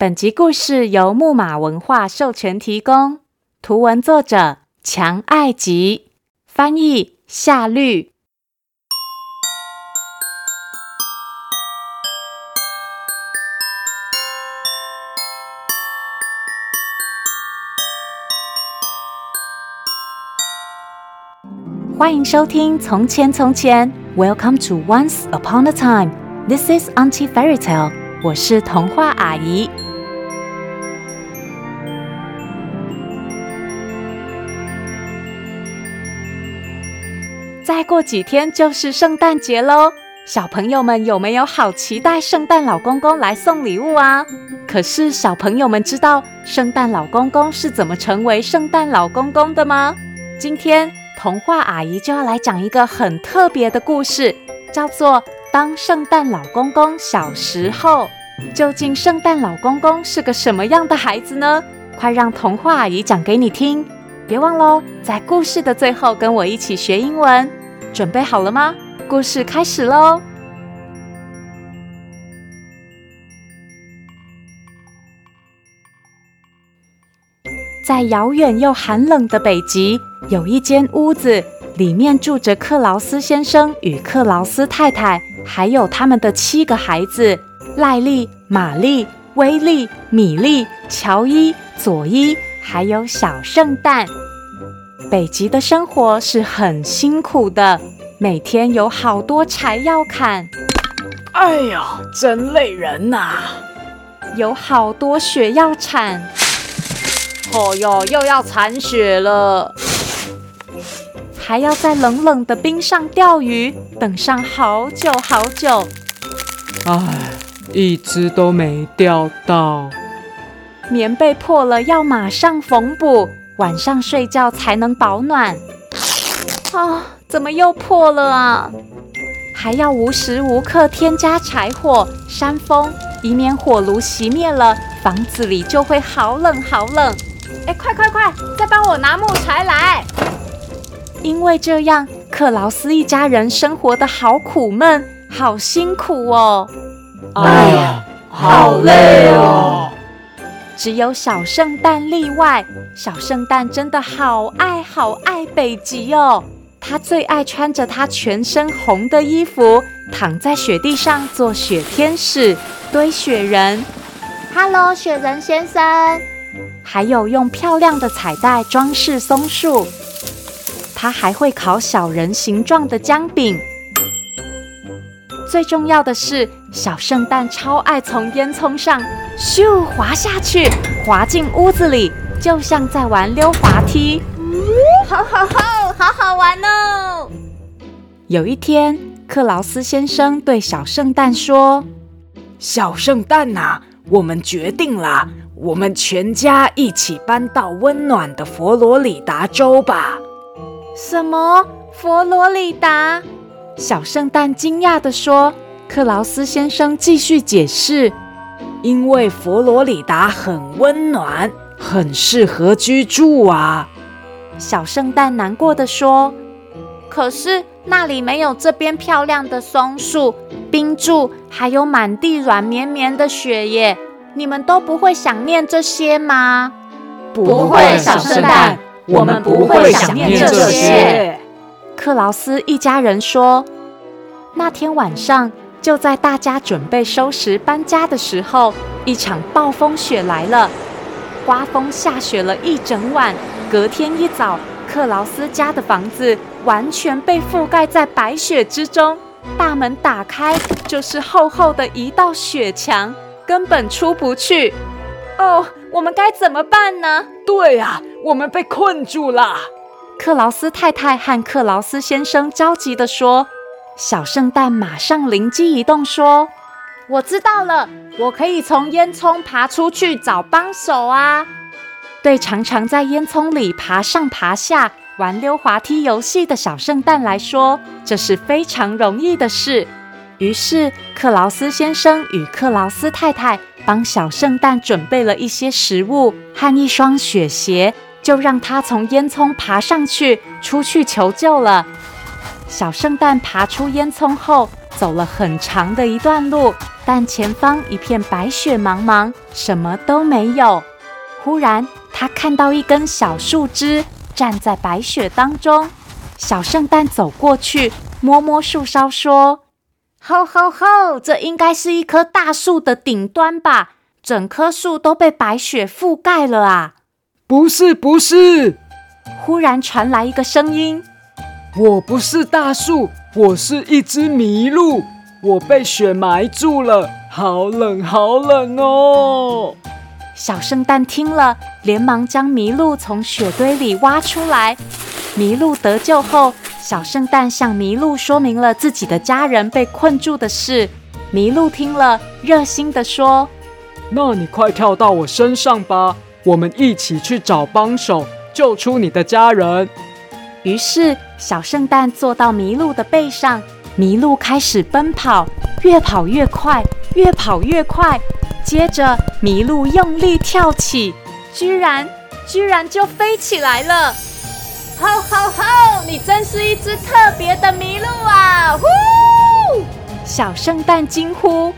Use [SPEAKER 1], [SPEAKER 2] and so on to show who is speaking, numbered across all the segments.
[SPEAKER 1] 本集故事由木马文化授权提供，图文作者强爱吉，翻译夏绿。欢迎收听《从前从前》，Welcome to Once Upon a Time。This is Auntie Fairy Tale。我是童话阿姨。再过几天就是圣诞节喽，小朋友们有没有好期待圣诞老公公来送礼物啊？可是小朋友们知道圣诞老公公是怎么成为圣诞老公公的吗？今天童话阿姨就要来讲一个很特别的故事，叫做《当圣诞老公公小时候》。究竟圣诞老公公是个什么样的孩子呢？快让童话阿姨讲给你听！别忘喽，在故事的最后跟我一起学英文。准备好了吗？故事开始喽！在遥远又寒冷的北极，有一间屋子，里面住着克劳斯先生与克劳斯太太，还有他们的七个孩子：赖利、玛丽、威利、米利、乔伊、佐伊，还有小圣诞。北极的生活是很辛苦的，每天有好多柴要砍。
[SPEAKER 2] 哎呀，真累人呐、啊！
[SPEAKER 1] 有好多雪要铲。
[SPEAKER 2] 哦哟，又要铲雪了。
[SPEAKER 1] 还要在冷冷的冰上钓鱼，等上好久好久。
[SPEAKER 3] 唉，一只都没钓到。
[SPEAKER 1] 棉被破了，要马上缝补。晚上睡觉才能保暖。啊，怎么又破了啊？还要无时无刻添加柴火、扇风，以免火炉熄灭了，房子里就会好冷好冷。哎，快快快，再帮我拿木柴来！因为这样，克劳斯一家人生活得好苦闷，好辛苦哦。
[SPEAKER 2] 哎呀，好累哦。
[SPEAKER 1] 只有小圣诞例外，小圣诞真的好爱好爱北极哦。他最爱穿着他全身红的衣服，躺在雪地上做雪天使、堆雪人。
[SPEAKER 4] Hello，雪人先生。
[SPEAKER 1] 还有用漂亮的彩带装饰松树。他还会烤小人形状的姜饼。最重要的是，小圣诞超爱从烟囱上咻滑下去，滑进屋子里，就像在玩溜滑梯。
[SPEAKER 4] 好好好，好好玩哦！
[SPEAKER 1] 有一天，克劳斯先生对小圣诞说：“
[SPEAKER 2] 小圣诞呐，我们决定了，我们全家一起搬到温暖的佛罗里达州吧。”
[SPEAKER 1] 什么？佛罗里达？小圣诞惊讶地说：“克劳斯先生继续解释，
[SPEAKER 2] 因为佛罗里达很温暖，很适合居住啊。”
[SPEAKER 1] 小圣诞难过地说：“
[SPEAKER 4] 可是那里没有这边漂亮的松树、冰柱，还有满地软绵绵的雪耶，你们都不会想念这些吗？”“
[SPEAKER 2] 不会，小圣诞，我们不会想念这些。”
[SPEAKER 1] 克劳斯一家人说：“那天晚上，就在大家准备收拾搬家的时候，一场暴风雪来了，刮风下雪了一整晚。隔天一早，克劳斯家的房子完全被覆盖在白雪之中，大门打开就是厚厚的一道雪墙，根本出不去。
[SPEAKER 4] 哦，我们该怎么办呢？
[SPEAKER 2] 对呀，我们被困住了。”
[SPEAKER 1] 克劳斯太太和克劳斯先生着急地说：“小圣诞马上灵机一动，说：‘
[SPEAKER 4] 我知道了，我可以从烟囱爬出去找帮手啊！’
[SPEAKER 1] 对常常在烟囱里爬上爬下玩溜滑梯游戏的小圣诞来说，这是非常容易的事。于是，克劳斯先生与克劳斯太太帮小圣诞准备了一些食物和一双雪鞋。”就让他从烟囱爬上去，出去求救了。小圣诞爬出烟囱后，走了很长的一段路，但前方一片白雪茫茫，什么都没有。忽然，他看到一根小树枝站在白雪当中。小圣诞走过去，摸摸树梢，说：“
[SPEAKER 4] 吼吼吼！这应该是一棵大树的顶端吧？整棵树都被白雪覆盖了啊！”“
[SPEAKER 3] 不是，不是！”
[SPEAKER 1] 忽然传来一个声音：“
[SPEAKER 3] 我不是大树，我是一只麋鹿。”我被雪埋住了，好冷，好冷哦！
[SPEAKER 1] 小圣诞听了，连忙将麋鹿从雪堆里挖出来。麋鹿得救后，小圣诞向麋鹿说明了自己的家人被困住的事。麋鹿听了，热心地说：“
[SPEAKER 3] 那你快跳到我身上吧，我们一起去找帮手，救出你的家人。”
[SPEAKER 1] 于是，小圣诞坐到麋鹿的背上。麋鹿开始奔跑，越跑越快，越跑越快。接着，麋鹿用力跳起，居然，居然就飞起来了！
[SPEAKER 4] 吼吼吼！你真是一只特别的麋鹿啊！呼！
[SPEAKER 1] 小圣诞惊呼。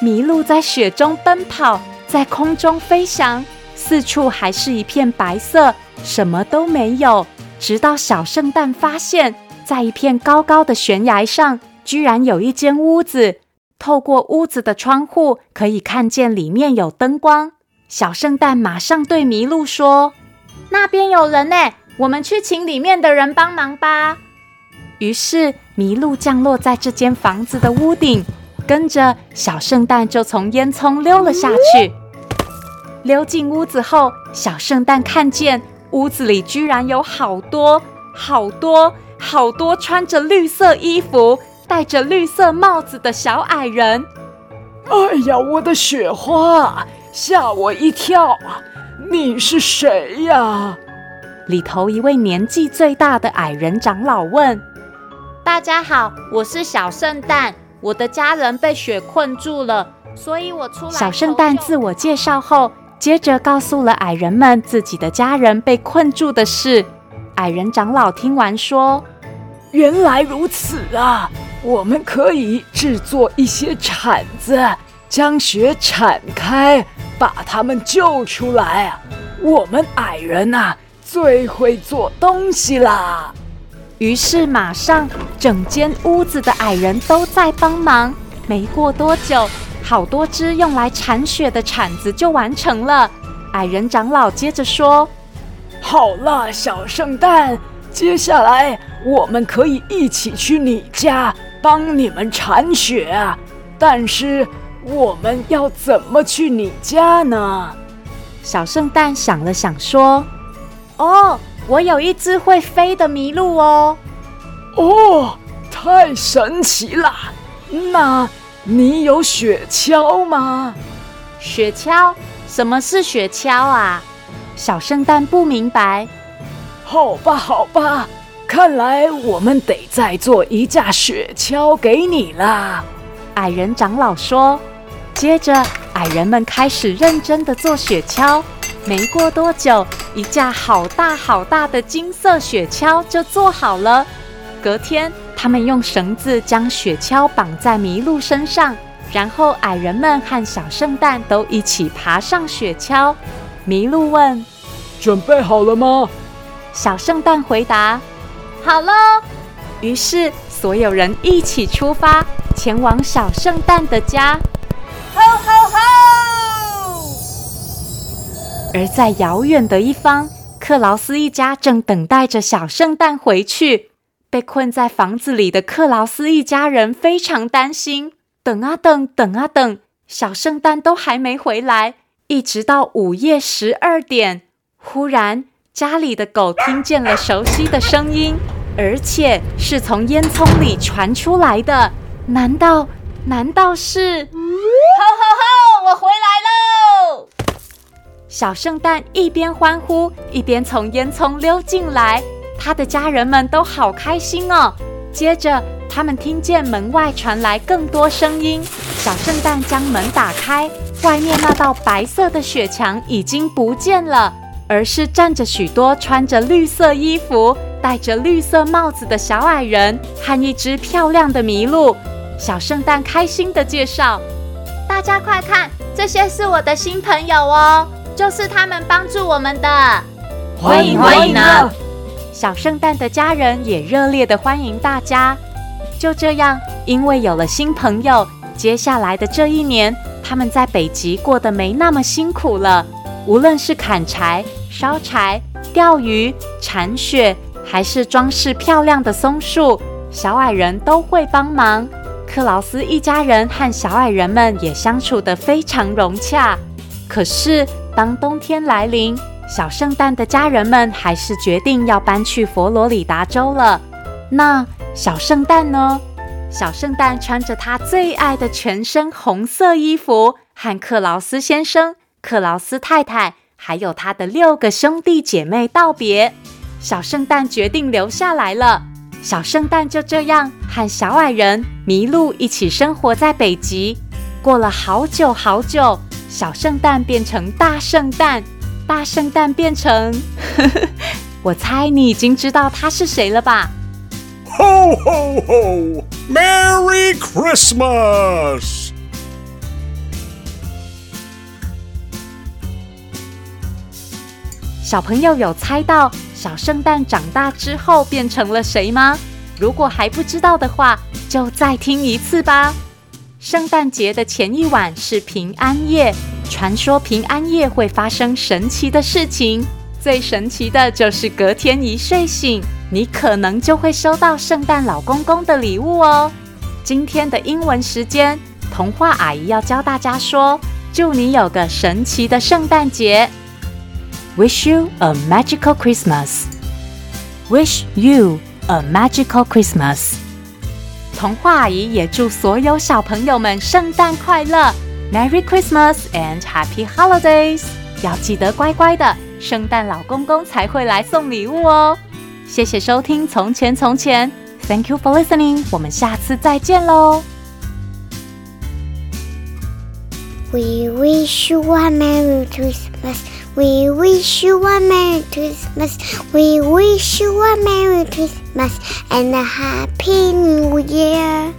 [SPEAKER 1] 麋鹿在雪中奔跑，在空中飞翔，四处还是一片白色，什么都没有。直到小圣诞发现。在一片高高的悬崖上，居然有一间屋子。透过屋子的窗户，可以看见里面有灯光。小圣诞马上对麋鹿说：“
[SPEAKER 4] 那边有人呢，我们去请里面的人帮忙吧。”
[SPEAKER 1] 于是麋鹿降落在这间房子的屋顶，跟着小圣诞就从烟囱溜了下去。溜进屋子后，小圣诞看见屋子里居然有好多好多。好多穿着绿色衣服、戴着绿色帽子的小矮人！
[SPEAKER 2] 哎呀，我的雪花，吓我一跳！你是谁呀？
[SPEAKER 1] 里头一位年纪最大的矮人长老问：“
[SPEAKER 4] 大家好，我是小圣诞，我的家人被雪困住了，所以我出来。”
[SPEAKER 1] 小圣诞自我介绍后，接着告诉了矮人们自己的家人被困住的事。矮人长老听完说：“
[SPEAKER 2] 原来如此啊！我们可以制作一些铲子，将雪铲开，把他们救出来。我们矮人呐，最会做东西啦！”
[SPEAKER 1] 于是，马上整间屋子的矮人都在帮忙。没过多久，好多只用来铲雪的铲子就完成了。矮人长老接着说。
[SPEAKER 2] 好了，小圣诞，接下来我们可以一起去你家帮你们铲雪啊！但是我们要怎么去你家呢？
[SPEAKER 1] 小圣诞想了想说：“
[SPEAKER 4] 哦，我有一只会飞的麋鹿哦。”
[SPEAKER 2] 哦，太神奇了！那你有雪橇吗？
[SPEAKER 4] 雪橇？什么是雪橇啊？
[SPEAKER 1] 小圣诞不明白。
[SPEAKER 2] 好吧，好吧，看来我们得再做一架雪橇给你了。
[SPEAKER 1] 矮人长老说。接着，矮人们开始认真的做雪橇。没过多久，一架好大好大的金色雪橇就做好了。隔天，他们用绳子将雪橇绑在麋鹿身上，然后矮人们和小圣诞都一起爬上雪橇。麋鹿问：“
[SPEAKER 3] 准备好了吗？”
[SPEAKER 1] 小圣诞回答：“
[SPEAKER 4] 好喽。”
[SPEAKER 1] 于是所有人一起出发，前往小圣诞的家。
[SPEAKER 4] 吼吼吼！
[SPEAKER 1] 而在遥远的一方，克劳斯一家正等待着小圣诞回去。被困在房子里的克劳斯一家人非常担心，等啊等，等啊等，小圣诞都还没回来。一直到午夜十二点，忽然家里的狗听见了熟悉的声音，而且是从烟囱里传出来的。难道难道是？吼
[SPEAKER 4] 吼吼！我回来喽！
[SPEAKER 1] 小圣诞一边欢呼，一边从烟囱溜进来。他的家人们都好开心哦。接着，他们听见门外传来更多声音。小圣诞将门打开。外面那道白色的雪墙已经不见了，而是站着许多穿着绿色衣服、戴着绿色帽子的小矮人和一只漂亮的麋鹿。小圣诞开心地介绍：“
[SPEAKER 4] 大家快看，这些是我的新朋友哦，就是他们帮助我们的。
[SPEAKER 1] 欢迎欢迎呢！小圣诞的家人也热烈的欢迎大家。就这样，因为有了新朋友，接下来的这一年，他们在北极过得没那么辛苦了。无论是砍柴、烧柴、钓鱼、铲雪，还是装饰漂亮的松树，小矮人都会帮忙。克劳斯一家人和小矮人们也相处得非常融洽。可是，当冬天来临，小圣诞的家人们还是决定要搬去佛罗里达州了。那小圣诞呢？小圣诞穿着他最爱的全身红色衣服，和克劳斯先生。克劳斯太太还有他的六个兄弟姐妹道别，小圣诞决定留下来了。小圣诞就这样和小矮人麋鹿一起生活在北极。过了好久好久，小圣诞变成大圣诞，大圣诞变成……呵呵，我猜你已经知道他是谁了吧
[SPEAKER 5] ？Ho ho ho！Merry Christmas！
[SPEAKER 1] 小朋友有猜到小圣诞长大之后变成了谁吗？如果还不知道的话，就再听一次吧。圣诞节的前一晚是平安夜，传说平安夜会发生神奇的事情。最神奇的就是隔天一睡醒，你可能就会收到圣诞老公公的礼物哦。今天的英文时间，童话阿姨要教大家说：“祝你有个神奇的圣诞节。” Wish you a magical Christmas. Wish you a magical Christmas. 童话阿姨也祝所有小朋友们圣诞快乐 ，Merry Christmas and Happy Holidays！要记得乖乖的，圣诞老公公才会来送礼物哦。谢谢收听《从前从前》，Thank you for listening。我们下次再见喽。
[SPEAKER 6] We wish you a Merry Christmas. We wish you a Merry Christmas. We wish you a Merry Christmas and a Happy New Year.